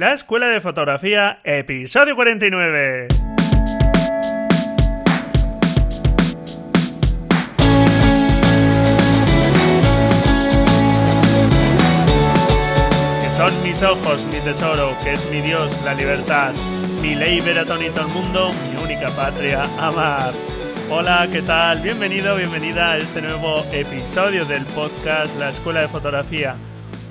La Escuela de Fotografía, episodio 49. Que son mis ojos, mi tesoro, que es mi Dios, la libertad, mi ley ver a todo el mundo, mi única patria, amar. Hola, ¿qué tal? Bienvenido, bienvenida a este nuevo episodio del podcast La Escuela de Fotografía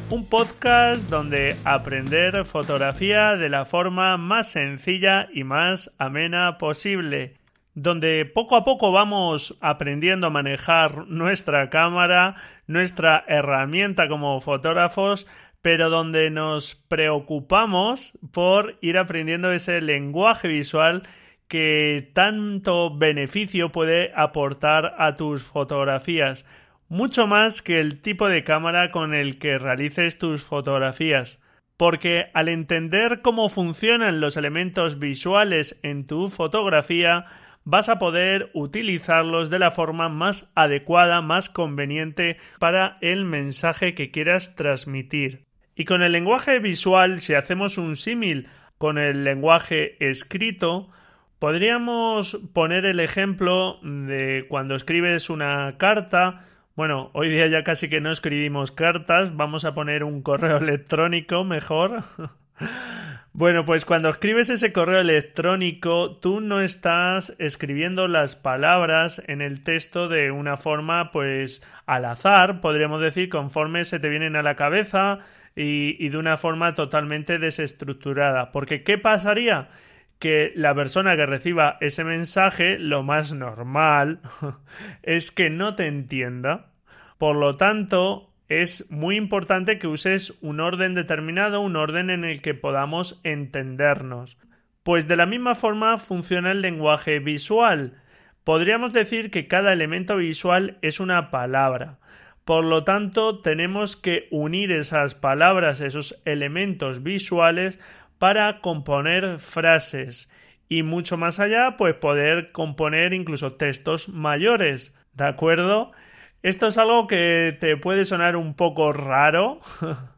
un podcast donde aprender fotografía de la forma más sencilla y más amena posible, donde poco a poco vamos aprendiendo a manejar nuestra cámara, nuestra herramienta como fotógrafos, pero donde nos preocupamos por ir aprendiendo ese lenguaje visual que tanto beneficio puede aportar a tus fotografías mucho más que el tipo de cámara con el que realices tus fotografías, porque al entender cómo funcionan los elementos visuales en tu fotografía, vas a poder utilizarlos de la forma más adecuada, más conveniente para el mensaje que quieras transmitir. Y con el lenguaje visual, si hacemos un símil con el lenguaje escrito, podríamos poner el ejemplo de cuando escribes una carta bueno, hoy día ya casi que no escribimos cartas, vamos a poner un correo electrónico mejor. Bueno, pues cuando escribes ese correo electrónico, tú no estás escribiendo las palabras en el texto de una forma, pues, al azar, podríamos decir, conforme se te vienen a la cabeza y, y de una forma totalmente desestructurada. Porque, ¿qué pasaría? Que la persona que reciba ese mensaje, lo más normal es que no te entienda. Por lo tanto, es muy importante que uses un orden determinado, un orden en el que podamos entendernos. Pues de la misma forma funciona el lenguaje visual. Podríamos decir que cada elemento visual es una palabra. Por lo tanto, tenemos que unir esas palabras, esos elementos visuales, para componer frases y mucho más allá, pues poder componer incluso textos mayores, ¿de acuerdo? Esto es algo que te puede sonar un poco raro.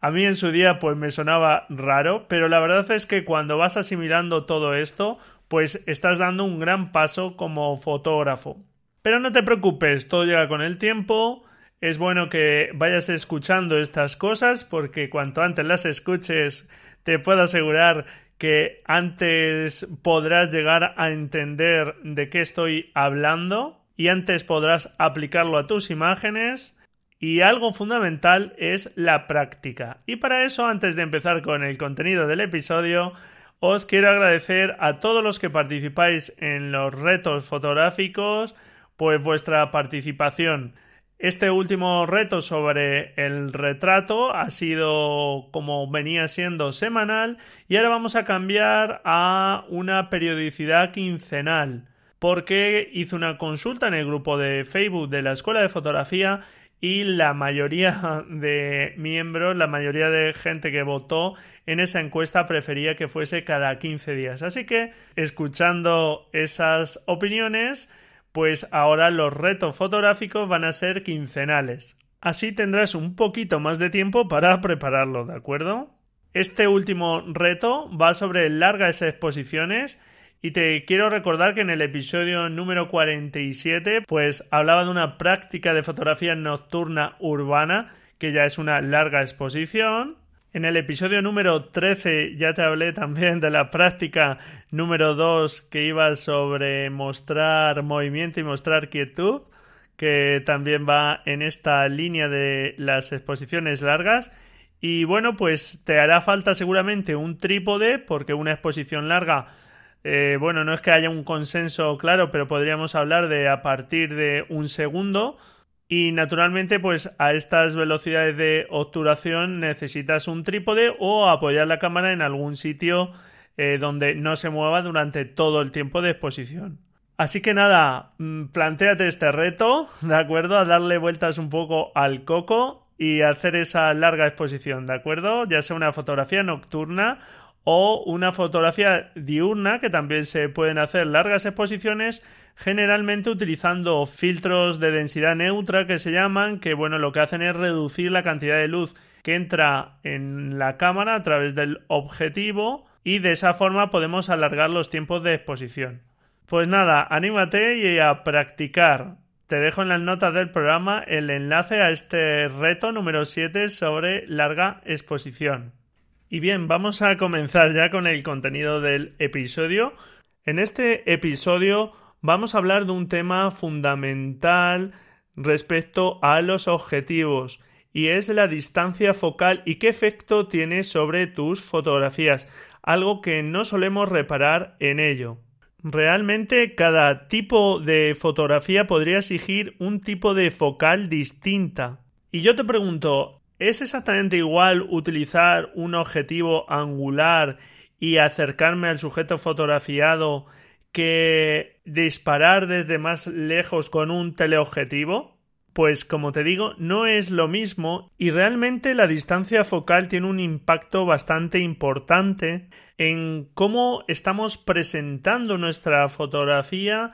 A mí en su día pues me sonaba raro, pero la verdad es que cuando vas asimilando todo esto, pues estás dando un gran paso como fotógrafo. Pero no te preocupes, todo llega con el tiempo. Es bueno que vayas escuchando estas cosas porque cuanto antes las escuches te puedo asegurar que antes podrás llegar a entender de qué estoy hablando y antes podrás aplicarlo a tus imágenes y algo fundamental es la práctica. Y para eso, antes de empezar con el contenido del episodio, os quiero agradecer a todos los que participáis en los retos fotográficos, pues vuestra participación. Este último reto sobre el retrato ha sido como venía siendo semanal y ahora vamos a cambiar a una periodicidad quincenal porque hice una consulta en el grupo de Facebook de la Escuela de Fotografía y la mayoría de miembros, la mayoría de gente que votó en esa encuesta prefería que fuese cada 15 días. Así que escuchando esas opiniones pues ahora los retos fotográficos van a ser quincenales. Así tendrás un poquito más de tiempo para prepararlo, ¿de acuerdo? Este último reto va sobre largas exposiciones y te quiero recordar que en el episodio número 47 pues hablaba de una práctica de fotografía nocturna urbana que ya es una larga exposición en el episodio número 13 ya te hablé también de la práctica número 2 que iba sobre mostrar movimiento y mostrar quietud, que también va en esta línea de las exposiciones largas. Y bueno, pues te hará falta seguramente un trípode, porque una exposición larga, eh, bueno, no es que haya un consenso claro, pero podríamos hablar de a partir de un segundo y naturalmente, pues a estas velocidades de obturación necesitas un trípode o apoyar la cámara en algún sitio eh, donde no se mueva durante todo el tiempo de exposición. Así que nada, mm, planteate este reto, ¿de acuerdo? A darle vueltas un poco al coco y hacer esa larga exposición, ¿de acuerdo? Ya sea una fotografía nocturna o una fotografía diurna, que también se pueden hacer largas exposiciones, generalmente utilizando filtros de densidad neutra que se llaman, que bueno, lo que hacen es reducir la cantidad de luz que entra en la cámara a través del objetivo y de esa forma podemos alargar los tiempos de exposición. Pues nada, anímate y a practicar. Te dejo en las notas del programa el enlace a este reto número 7 sobre larga exposición. Y bien, vamos a comenzar ya con el contenido del episodio. En este episodio vamos a hablar de un tema fundamental respecto a los objetivos y es la distancia focal y qué efecto tiene sobre tus fotografías, algo que no solemos reparar en ello. Realmente cada tipo de fotografía podría exigir un tipo de focal distinta. Y yo te pregunto, ¿es exactamente igual utilizar un objetivo angular y acercarme al sujeto fotografiado que disparar desde más lejos con un teleobjetivo? Pues como te digo, no es lo mismo y realmente la distancia focal tiene un impacto bastante importante en cómo estamos presentando nuestra fotografía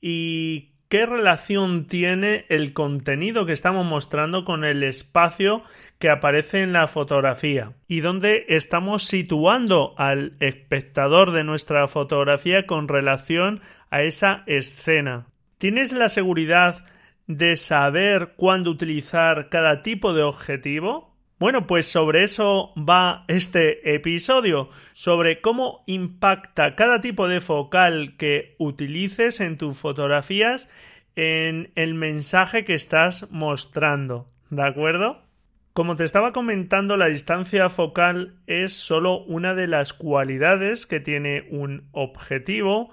y qué relación tiene el contenido que estamos mostrando con el espacio que aparece en la fotografía y dónde estamos situando al espectador de nuestra fotografía con relación a esa escena. ¿Tienes la seguridad de saber cuándo utilizar cada tipo de objetivo? Bueno, pues sobre eso va este episodio, sobre cómo impacta cada tipo de focal que utilices en tus fotografías en el mensaje que estás mostrando. ¿De acuerdo? Como te estaba comentando, la distancia focal es solo una de las cualidades que tiene un objetivo.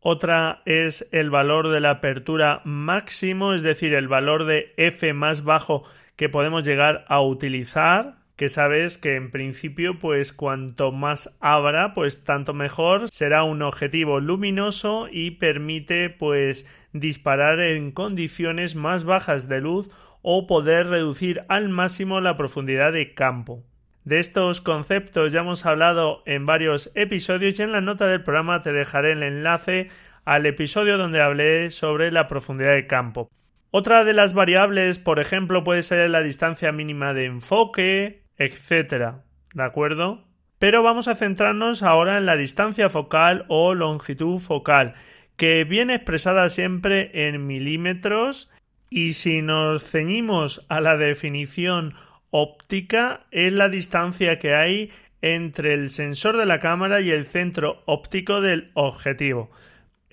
Otra es el valor de la apertura máximo, es decir, el valor de f más bajo que podemos llegar a utilizar que sabes que en principio pues cuanto más abra pues tanto mejor será un objetivo luminoso y permite pues disparar en condiciones más bajas de luz o poder reducir al máximo la profundidad de campo. De estos conceptos ya hemos hablado en varios episodios y en la nota del programa te dejaré el enlace al episodio donde hablé sobre la profundidad de campo. Otra de las variables, por ejemplo, puede ser la distancia mínima de enfoque, etc. ¿De acuerdo? Pero vamos a centrarnos ahora en la distancia focal o longitud focal, que viene expresada siempre en milímetros y si nos ceñimos a la definición óptica es la distancia que hay entre el sensor de la cámara y el centro óptico del objetivo.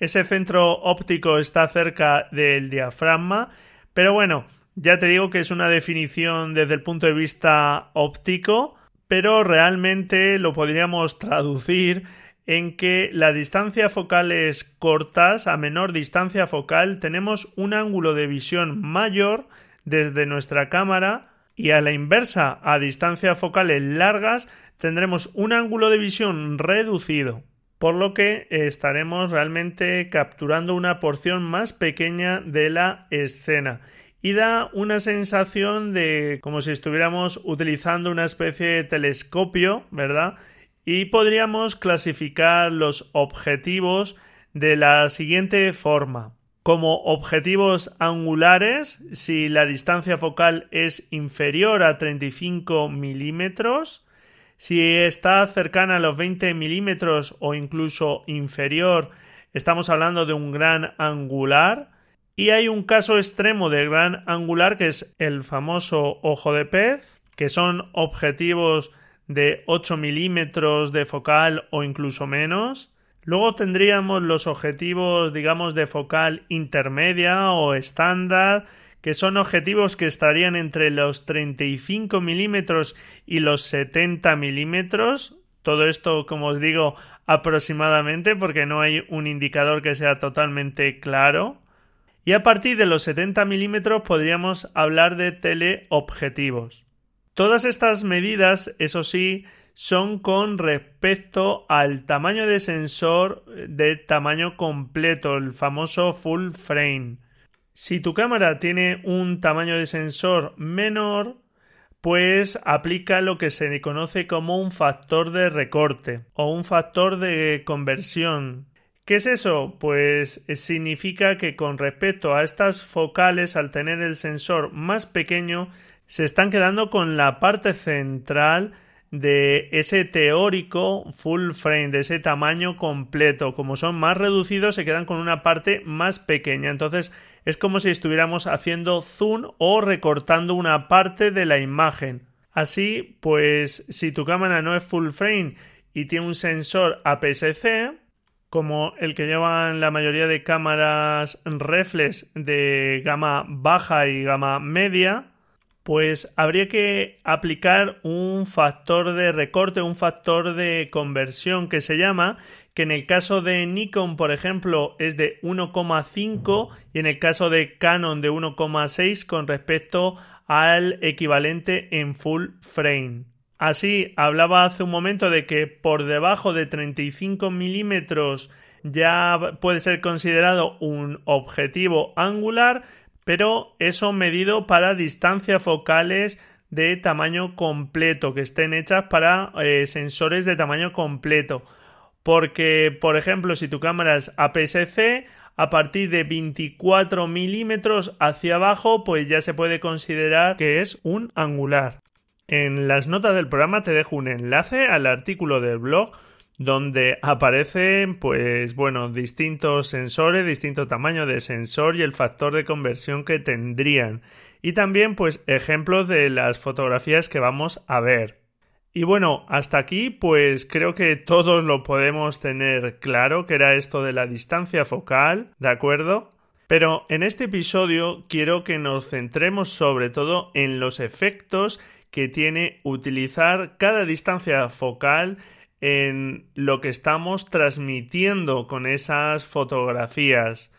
Ese centro óptico está cerca del diafragma, pero bueno, ya te digo que es una definición desde el punto de vista óptico, pero realmente lo podríamos traducir en que la distancia focal es cortas, a menor distancia focal tenemos un ángulo de visión mayor desde nuestra cámara y a la inversa, a distancia focales largas, tendremos un ángulo de visión reducido por lo que estaremos realmente capturando una porción más pequeña de la escena y da una sensación de como si estuviéramos utilizando una especie de telescopio, ¿verdad? Y podríamos clasificar los objetivos de la siguiente forma. Como objetivos angulares, si la distancia focal es inferior a 35 milímetros, si está cercana a los 20 milímetros o incluso inferior, estamos hablando de un gran angular. Y hay un caso extremo de gran angular que es el famoso ojo de pez, que son objetivos de 8 milímetros de focal o incluso menos. Luego tendríamos los objetivos, digamos, de focal intermedia o estándar, que son objetivos que estarían entre los 35 milímetros y los 70 milímetros. Todo esto, como os digo, aproximadamente, porque no hay un indicador que sea totalmente claro. Y a partir de los 70 milímetros podríamos hablar de teleobjetivos. Todas estas medidas, eso sí, son con respecto al tamaño de sensor de tamaño completo, el famoso full frame. Si tu cámara tiene un tamaño de sensor menor, pues aplica lo que se conoce como un factor de recorte o un factor de conversión. ¿Qué ¿Qué es eso? Pues significa que con respecto a estas focales, al tener el sensor más pequeño, se están quedando con la parte central de ese teórico full frame, de ese tamaño completo. Como son más reducidos, se quedan con una parte más pequeña. Entonces es como si estuviéramos haciendo zoom o recortando una parte de la imagen. Así, pues si tu cámara no es full frame y tiene un sensor APS-C, como el que llevan la mayoría de cámaras reflex de gama baja y gama media, pues habría que aplicar un factor de recorte, un factor de conversión que se llama, que en el caso de Nikon, por ejemplo, es de 1,5 y en el caso de Canon de 1,6 con respecto al equivalente en full frame. Así, hablaba hace un momento de que por debajo de 35 milímetros ya puede ser considerado un objetivo angular, pero eso medido para distancias focales de tamaño completo, que estén hechas para eh, sensores de tamaño completo. Porque, por ejemplo, si tu cámara es APS-C, a partir de 24 milímetros hacia abajo, pues ya se puede considerar que es un angular. En las notas del programa te dejo un enlace al artículo del blog donde aparecen pues bueno distintos sensores, distinto tamaño de sensor y el factor de conversión que tendrían y también pues ejemplos de las fotografías que vamos a ver. Y bueno, hasta aquí pues creo que todos lo podemos tener claro que era esto de la distancia focal, ¿de acuerdo? Pero en este episodio quiero que nos centremos sobre todo en los efectos que tiene utilizar cada distancia focal en lo que estamos transmitiendo con esas fotografías.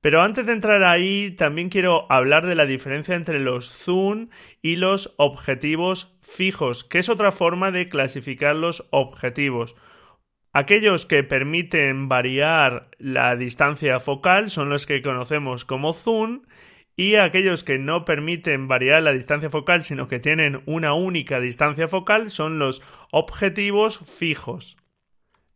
Pero antes de entrar ahí, también quiero hablar de la diferencia entre los zoom y los objetivos fijos, que es otra forma de clasificar los objetivos. Aquellos que permiten variar la distancia focal son los que conocemos como zoom y aquellos que no permiten variar la distancia focal sino que tienen una única distancia focal son los objetivos fijos.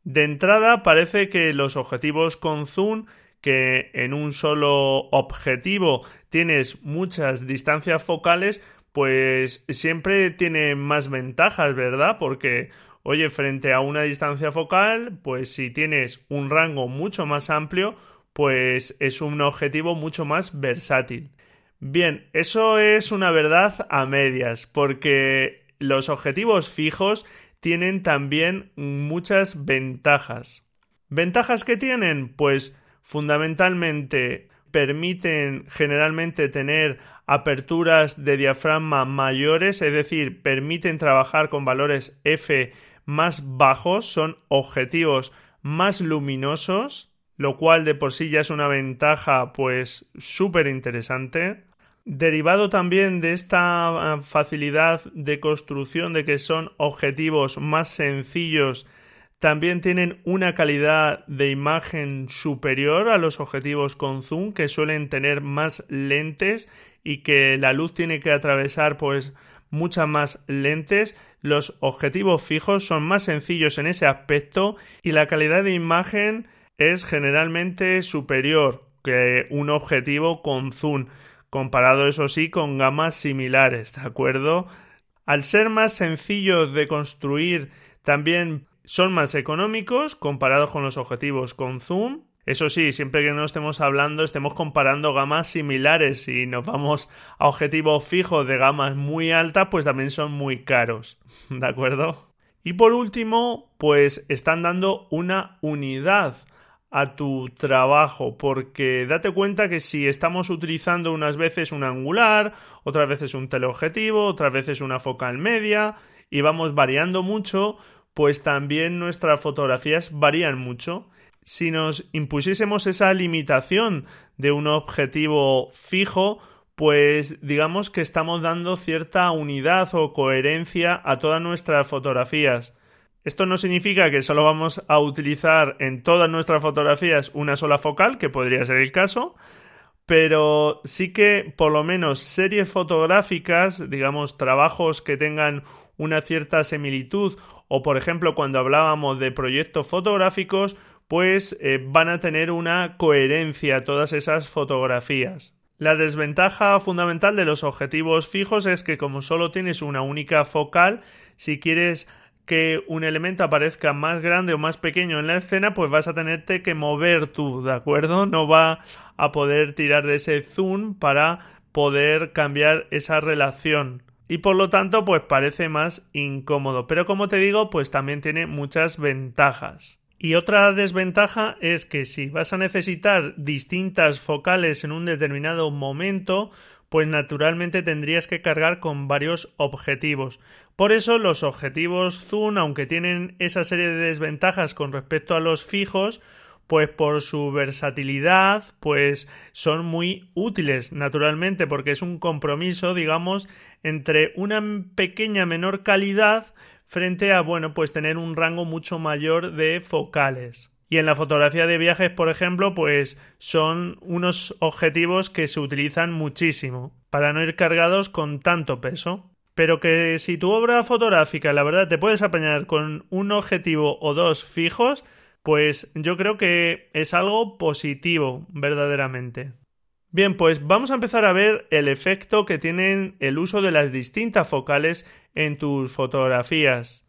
De entrada parece que los objetivos con zoom que en un solo objetivo tienes muchas distancias focales pues siempre tiene más ventajas, ¿verdad? Porque oye, frente a una distancia focal, pues si tienes un rango mucho más amplio, pues es un objetivo mucho más versátil. Bien, eso es una verdad a medias, porque los objetivos fijos tienen también muchas ventajas. ¿Ventajas que tienen? Pues fundamentalmente permiten generalmente tener aperturas de diafragma mayores, es decir, permiten trabajar con valores F más bajos, son objetivos más luminosos, lo cual de por sí ya es una ventaja pues súper interesante. Derivado también de esta ah, facilidad de construcción de que son objetivos más sencillos, también tienen una calidad de imagen superior a los objetivos con zoom que suelen tener más lentes y que la luz tiene que atravesar pues muchas más lentes. Los objetivos fijos son más sencillos en ese aspecto y la calidad de imagen es generalmente superior que un objetivo con zoom, comparado eso sí con gamas similares, ¿de acuerdo? Al ser más sencillos de construir, también son más económicos comparados con los objetivos con zoom. Eso sí, siempre que no estemos hablando, estemos comparando gamas similares. Si nos vamos a objetivos fijos de gamas muy altas, pues también son muy caros. ¿De acuerdo? Y por último, pues están dando una unidad a tu trabajo, porque date cuenta que si estamos utilizando unas veces un angular, otras veces un teleobjetivo, otras veces una focal media, y vamos variando mucho, pues también nuestras fotografías varían mucho. Si nos impusiésemos esa limitación de un objetivo fijo, pues digamos que estamos dando cierta unidad o coherencia a todas nuestras fotografías. Esto no significa que solo vamos a utilizar en todas nuestras fotografías una sola focal, que podría ser el caso, pero sí que por lo menos series fotográficas, digamos, trabajos que tengan una cierta similitud, o por ejemplo cuando hablábamos de proyectos fotográficos, pues eh, van a tener una coherencia todas esas fotografías. La desventaja fundamental de los objetivos fijos es que como solo tienes una única focal, si quieres que un elemento aparezca más grande o más pequeño en la escena, pues vas a tenerte que mover tú, ¿de acuerdo? No va a poder tirar de ese zoom para poder cambiar esa relación. Y por lo tanto, pues parece más incómodo. Pero como te digo, pues también tiene muchas ventajas. Y otra desventaja es que si vas a necesitar distintas focales en un determinado momento, pues naturalmente tendrías que cargar con varios objetivos. Por eso los objetivos zoom, aunque tienen esa serie de desventajas con respecto a los fijos, pues por su versatilidad, pues son muy útiles, naturalmente, porque es un compromiso, digamos, entre una pequeña menor calidad frente a, bueno, pues tener un rango mucho mayor de focales. Y en la fotografía de viajes, por ejemplo, pues son unos objetivos que se utilizan muchísimo para no ir cargados con tanto peso. Pero que si tu obra fotográfica, la verdad, te puedes apañar con un objetivo o dos fijos, pues yo creo que es algo positivo, verdaderamente. Bien, pues vamos a empezar a ver el efecto que tienen el uso de las distintas focales en tus fotografías.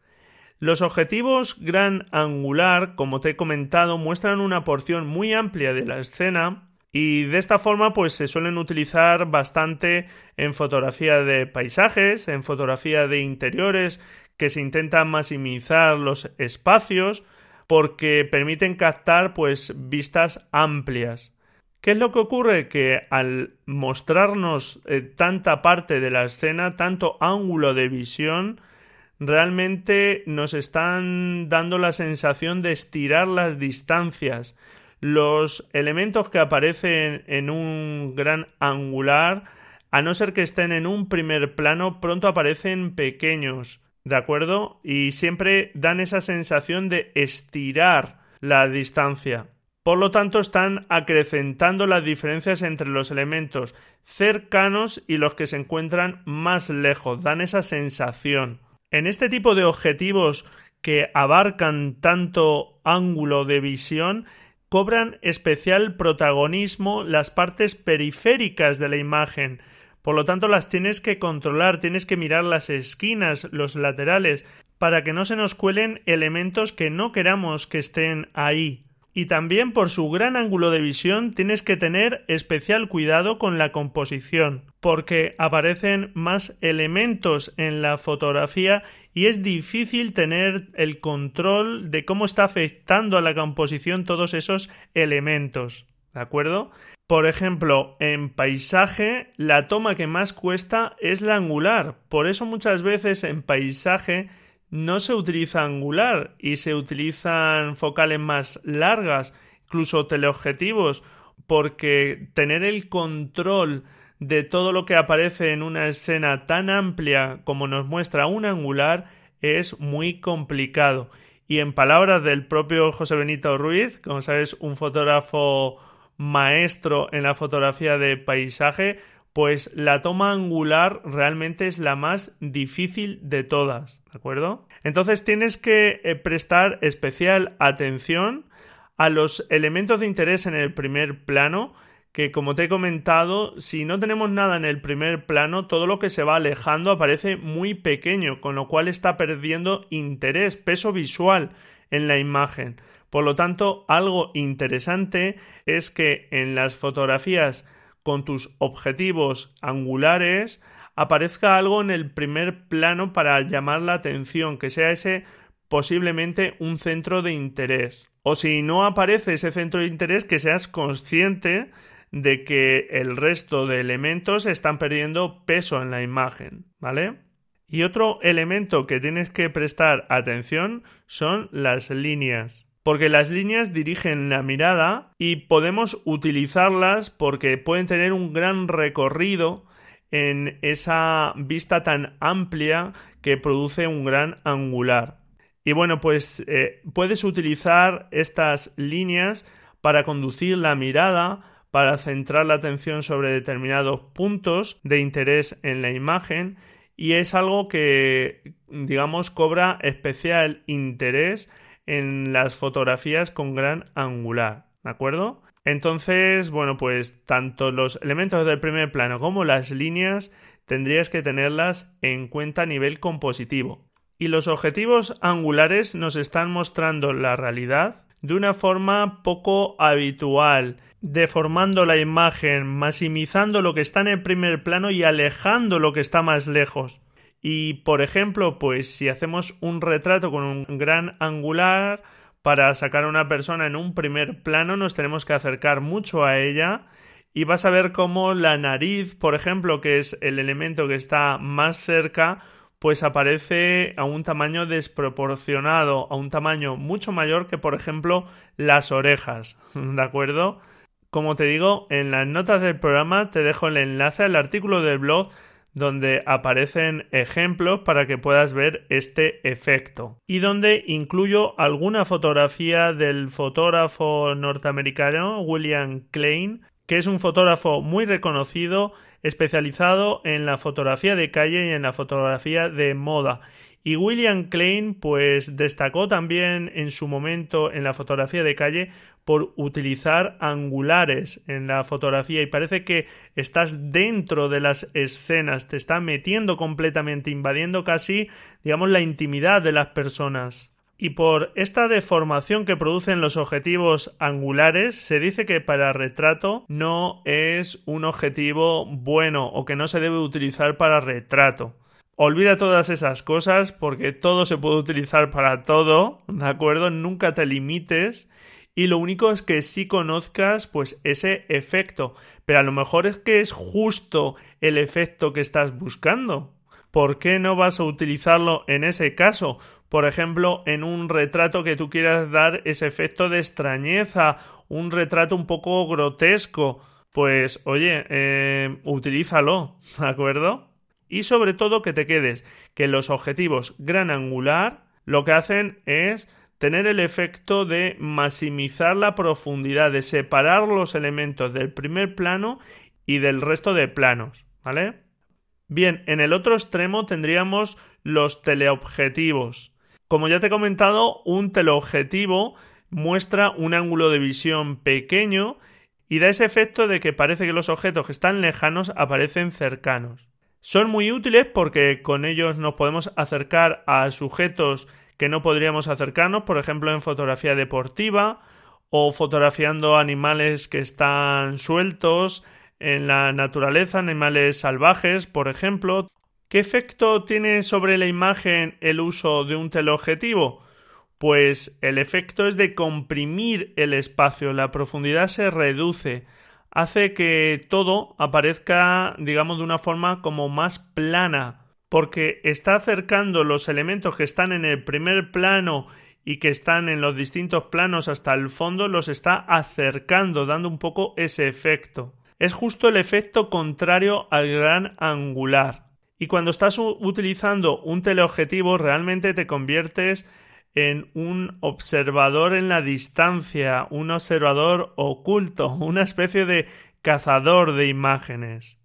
Los objetivos gran angular, como te he comentado, muestran una porción muy amplia de la escena y de esta forma pues se suelen utilizar bastante en fotografía de paisajes, en fotografía de interiores que se intentan maximizar los espacios porque permiten captar pues vistas amplias. ¿Qué es lo que ocurre? Que al mostrarnos eh, tanta parte de la escena, tanto ángulo de visión, realmente nos están dando la sensación de estirar las distancias. Los elementos que aparecen en un gran angular, a no ser que estén en un primer plano, pronto aparecen pequeños, ¿de acuerdo? Y siempre dan esa sensación de estirar la distancia. Por lo tanto, están acrecentando las diferencias entre los elementos cercanos y los que se encuentran más lejos, dan esa sensación. En este tipo de objetivos que abarcan tanto ángulo de visión, cobran especial protagonismo las partes periféricas de la imagen. Por lo tanto, las tienes que controlar, tienes que mirar las esquinas, los laterales, para que no se nos cuelen elementos que no queramos que estén ahí y también por su gran ángulo de visión tienes que tener especial cuidado con la composición, porque aparecen más elementos en la fotografía y es difícil tener el control de cómo está afectando a la composición todos esos elementos. ¿De acuerdo? Por ejemplo, en paisaje, la toma que más cuesta es la angular. Por eso muchas veces en paisaje no se utiliza angular y se utilizan focales más largas, incluso teleobjetivos, porque tener el control de todo lo que aparece en una escena tan amplia como nos muestra un angular es muy complicado. Y en palabras del propio José Benito Ruiz, como sabes, un fotógrafo maestro en la fotografía de paisaje, pues la toma angular realmente es la más difícil de todas, ¿de acuerdo? Entonces tienes que eh, prestar especial atención a los elementos de interés en el primer plano, que como te he comentado, si no tenemos nada en el primer plano, todo lo que se va alejando aparece muy pequeño, con lo cual está perdiendo interés, peso visual en la imagen. Por lo tanto, algo interesante es que en las fotografías con tus objetivos angulares aparezca algo en el primer plano para llamar la atención, que sea ese posiblemente un centro de interés. O si no aparece ese centro de interés, que seas consciente de que el resto de elementos están perdiendo peso en la imagen, ¿vale? Y otro elemento que tienes que prestar atención son las líneas porque las líneas dirigen la mirada y podemos utilizarlas porque pueden tener un gran recorrido en esa vista tan amplia que produce un gran angular. Y bueno, pues eh, puedes utilizar estas líneas para conducir la mirada, para centrar la atención sobre determinados puntos de interés en la imagen y es algo que digamos cobra especial interés en las fotografías con gran angular, ¿de acuerdo? Entonces, bueno, pues tanto los elementos del primer plano como las líneas tendrías que tenerlas en cuenta a nivel compositivo. Y los objetivos angulares nos están mostrando la realidad de una forma poco habitual, deformando la imagen, maximizando lo que está en el primer plano y alejando lo que está más lejos. Y por ejemplo, pues si hacemos un retrato con un gran angular, para sacar a una persona en un primer plano nos tenemos que acercar mucho a ella y vas a ver cómo la nariz, por ejemplo, que es el elemento que está más cerca, pues aparece a un tamaño desproporcionado, a un tamaño mucho mayor que, por ejemplo, las orejas, ¿de acuerdo? Como te digo, en las notas del programa te dejo el enlace al artículo del blog donde aparecen ejemplos para que puedas ver este efecto. Y donde incluyo alguna fotografía del fotógrafo norteamericano William Klein que es un fotógrafo muy reconocido especializado en la fotografía de calle y en la fotografía de moda y William Klein pues destacó también en su momento en la fotografía de calle por utilizar angulares en la fotografía y parece que estás dentro de las escenas, te está metiendo completamente, invadiendo casi, digamos, la intimidad de las personas. Y por esta deformación que producen los objetivos angulares, se dice que para retrato no es un objetivo bueno o que no se debe utilizar para retrato. Olvida todas esas cosas porque todo se puede utilizar para todo, ¿de acuerdo? Nunca te limites y lo único es que sí conozcas pues ese efecto, pero a lo mejor es que es justo el efecto que estás buscando. ¿Por qué no vas a utilizarlo en ese caso? Por ejemplo, en un retrato que tú quieras dar ese efecto de extrañeza, un retrato un poco grotesco, pues oye, eh, utilízalo, ¿de acuerdo? y sobre todo que te quedes que los objetivos gran angular lo que hacen es tener el efecto de maximizar la profundidad, de separar los elementos del primer plano y del resto de planos, ¿vale? Bien, en el otro extremo tendríamos los teleobjetivos. Como ya te he comentado, un teleobjetivo muestra un ángulo de visión pequeño y da ese efecto de que parece que los objetos que están lejanos aparecen cercanos. Son muy útiles porque con ellos nos podemos acercar a sujetos que no podríamos acercarnos, por ejemplo en fotografía deportiva o fotografiando animales que están sueltos en la naturaleza, animales salvajes, por ejemplo. ¿Qué efecto tiene sobre la imagen el uso de un teleobjetivo? Pues el efecto es de comprimir el espacio, la profundidad se reduce, hace que todo aparezca, digamos, de una forma como más plana, porque está acercando los elementos que están en el primer plano y que están en los distintos planos hasta el fondo, los está acercando, dando un poco ese efecto. Es justo el efecto contrario al gran angular. Y cuando estás utilizando un teleobjetivo, realmente te conviertes en un observador en la distancia, un observador oculto, una especie de cazador de imágenes.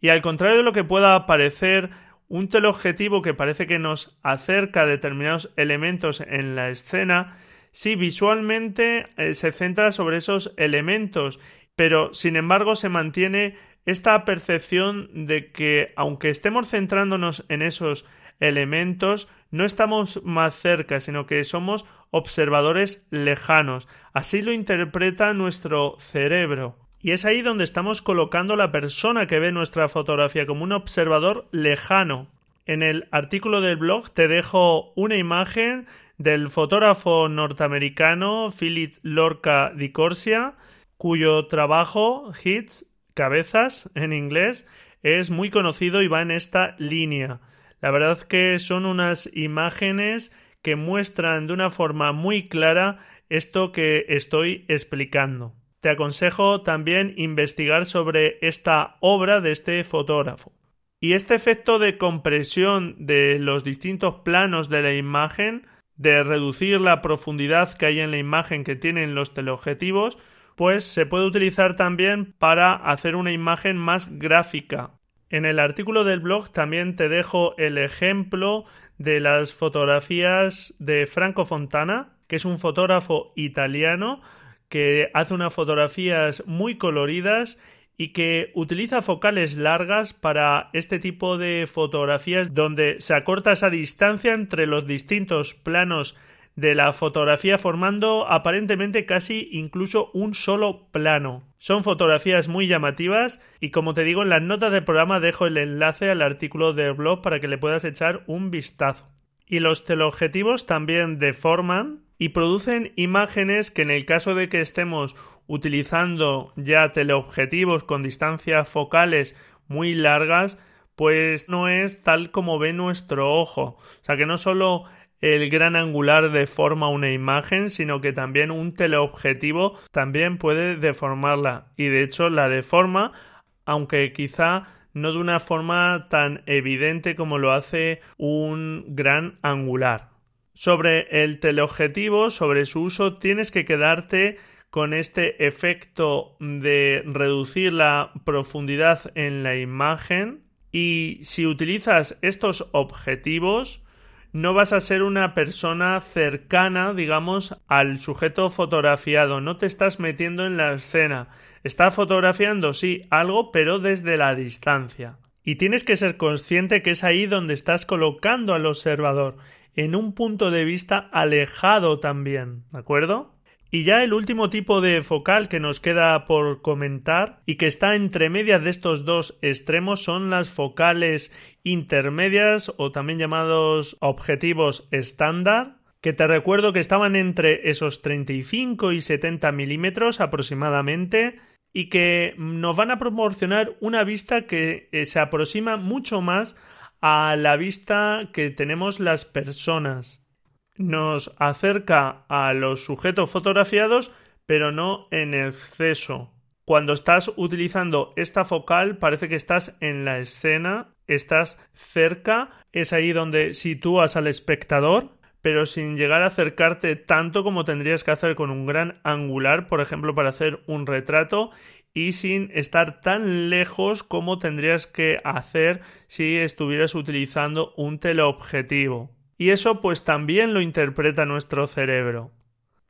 Y al contrario de lo que pueda parecer, un teleobjetivo que parece que nos acerca a determinados elementos en la escena, sí visualmente eh, se centra sobre esos elementos, pero sin embargo se mantiene esta percepción de que aunque estemos centrándonos en esos elementos, no estamos más cerca, sino que somos observadores lejanos. Así lo interpreta nuestro cerebro. Y es ahí donde estamos colocando la persona que ve nuestra fotografía como un observador lejano. En el artículo del blog te dejo una imagen del fotógrafo norteamericano Philip Lorca di Corsia, cuyo trabajo, Hits, cabezas en inglés, es muy conocido y va en esta línea. La verdad que son unas imágenes que muestran de una forma muy clara esto que estoy explicando. Te aconsejo también investigar sobre esta obra de este fotógrafo. Y este efecto de compresión de los distintos planos de la imagen, de reducir la profundidad que hay en la imagen que tienen los teleobjetivos, pues se puede utilizar también para hacer una imagen más gráfica, en el artículo del blog también te dejo el ejemplo de las fotografías de Franco Fontana, que es un fotógrafo italiano que hace unas fotografías muy coloridas y que utiliza focales largas para este tipo de fotografías donde se acorta esa distancia entre los distintos planos de la fotografía formando aparentemente casi incluso un solo plano. Son fotografías muy llamativas y como te digo en las notas del programa dejo el enlace al artículo del blog para que le puedas echar un vistazo. Y los teleobjetivos también deforman y producen imágenes que en el caso de que estemos utilizando ya teleobjetivos con distancias focales muy largas, pues no es tal como ve nuestro ojo. O sea que no solo el gran angular deforma una imagen, sino que también un teleobjetivo también puede deformarla. Y de hecho la deforma, aunque quizá no de una forma tan evidente como lo hace un gran angular. Sobre el teleobjetivo, sobre su uso, tienes que quedarte con este efecto de reducir la profundidad en la imagen y si utilizas estos objetivos no vas a ser una persona cercana, digamos, al sujeto fotografiado, no te estás metiendo en la escena. Estás fotografiando, sí, algo, pero desde la distancia. Y tienes que ser consciente que es ahí donde estás colocando al observador, en un punto de vista alejado también, ¿de acuerdo? Y ya el último tipo de focal que nos queda por comentar y que está entre medias de estos dos extremos son las focales intermedias o también llamados objetivos estándar que te recuerdo que estaban entre esos 35 y 70 milímetros aproximadamente y que nos van a proporcionar una vista que eh, se aproxima mucho más a la vista que tenemos las personas nos acerca a los sujetos fotografiados, pero no en exceso. Cuando estás utilizando esta focal parece que estás en la escena, estás cerca, es ahí donde sitúas al espectador, pero sin llegar a acercarte tanto como tendrías que hacer con un gran angular, por ejemplo, para hacer un retrato, y sin estar tan lejos como tendrías que hacer si estuvieras utilizando un teleobjetivo y eso pues también lo interpreta nuestro cerebro.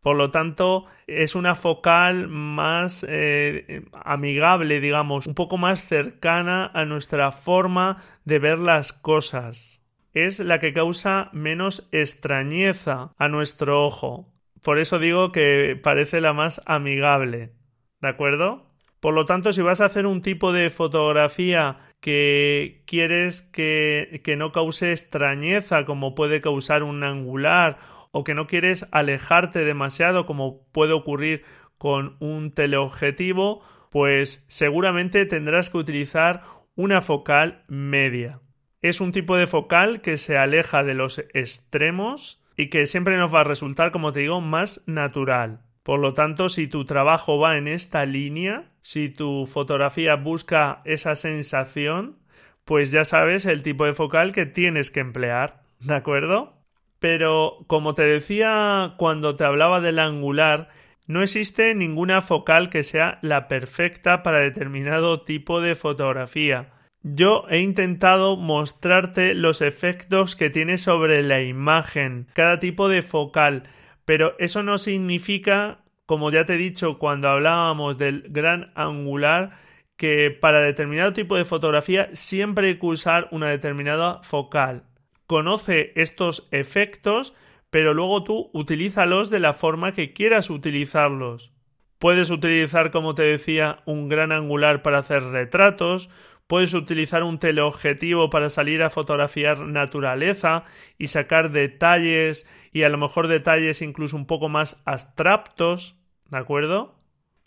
Por lo tanto, es una focal más eh, amigable, digamos, un poco más cercana a nuestra forma de ver las cosas. Es la que causa menos extrañeza a nuestro ojo. Por eso digo que parece la más amigable. ¿De acuerdo? Por lo tanto, si vas a hacer un tipo de fotografía que quieres que, que no cause extrañeza como puede causar un angular o que no quieres alejarte demasiado como puede ocurrir con un teleobjetivo, pues seguramente tendrás que utilizar una focal media. Es un tipo de focal que se aleja de los extremos y que siempre nos va a resultar, como te digo, más natural. Por lo tanto, si tu trabajo va en esta línea, si tu fotografía busca esa sensación, pues ya sabes el tipo de focal que tienes que emplear, ¿de acuerdo? Pero, como te decía cuando te hablaba del angular, no existe ninguna focal que sea la perfecta para determinado tipo de fotografía. Yo he intentado mostrarte los efectos que tiene sobre la imagen cada tipo de focal pero eso no significa, como ya te he dicho cuando hablábamos del gran angular, que para determinado tipo de fotografía siempre hay que usar una determinada focal. Conoce estos efectos, pero luego tú utilízalos de la forma que quieras utilizarlos. Puedes utilizar, como te decía, un gran angular para hacer retratos, Puedes utilizar un teleobjetivo para salir a fotografiar naturaleza y sacar detalles y a lo mejor detalles incluso un poco más abstractos, ¿de acuerdo?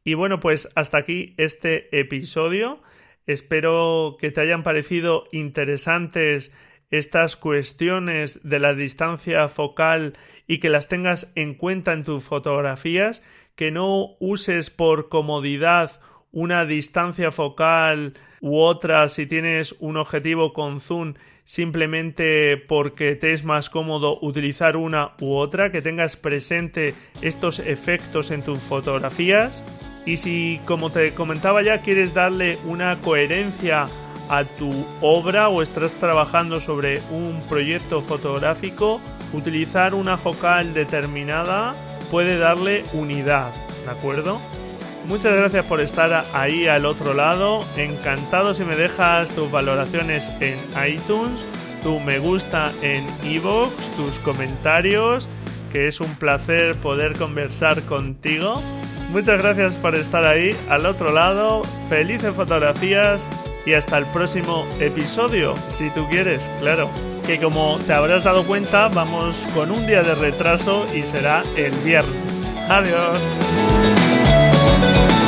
Y bueno, pues hasta aquí este episodio. Espero que te hayan parecido interesantes estas cuestiones de la distancia focal y que las tengas en cuenta en tus fotografías, que no uses por comodidad una distancia focal u otra si tienes un objetivo con zoom simplemente porque te es más cómodo utilizar una u otra, que tengas presente estos efectos en tus fotografías y si como te comentaba ya quieres darle una coherencia a tu obra o estás trabajando sobre un proyecto fotográfico, utilizar una focal determinada puede darle unidad, ¿de acuerdo? Muchas gracias por estar ahí al otro lado. Encantado si me dejas tus valoraciones en iTunes, tu me gusta en iVoox, tus comentarios, que es un placer poder conversar contigo. Muchas gracias por estar ahí al otro lado. Felices fotografías y hasta el próximo episodio, si tú quieres, claro. Que como te habrás dado cuenta, vamos con un día de retraso y será el viernes. Adiós. Thank you.